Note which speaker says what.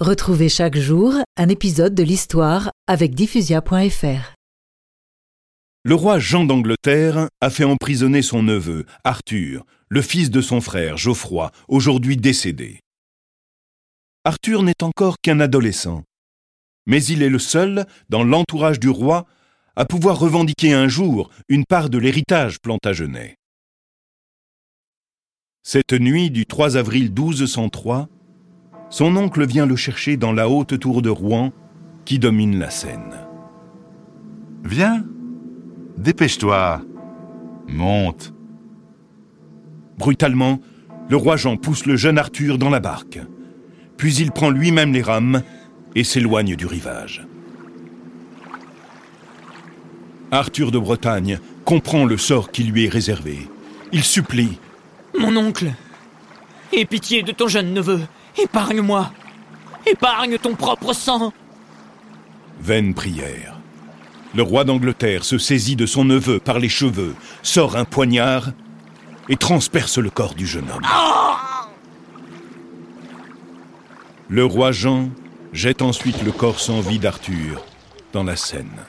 Speaker 1: Retrouvez chaque jour un épisode de l'histoire avec diffusia.fr.
Speaker 2: Le roi Jean d'Angleterre a fait emprisonner son neveu, Arthur, le fils de son frère, Geoffroy, aujourd'hui décédé. Arthur n'est encore qu'un adolescent, mais il est le seul, dans l'entourage du roi, à pouvoir revendiquer un jour une part de l'héritage plantagenet. Cette nuit du 3 avril 1203, son oncle vient le chercher dans la haute tour de Rouen qui domine la Seine.
Speaker 3: Viens, dépêche-toi, monte.
Speaker 2: Brutalement, le roi Jean pousse le jeune Arthur dans la barque. Puis il prend lui-même les rames et s'éloigne du rivage. Arthur de Bretagne comprend le sort qui lui est réservé. Il supplie.
Speaker 4: Mon oncle, aie pitié de ton jeune neveu. Épargne-moi. Épargne ton propre sang.
Speaker 2: Vaine prière. Le roi d'Angleterre se saisit de son neveu par les cheveux, sort un poignard et transperce le corps du jeune homme. Le roi Jean jette ensuite le corps sans vie d'Arthur dans la Seine.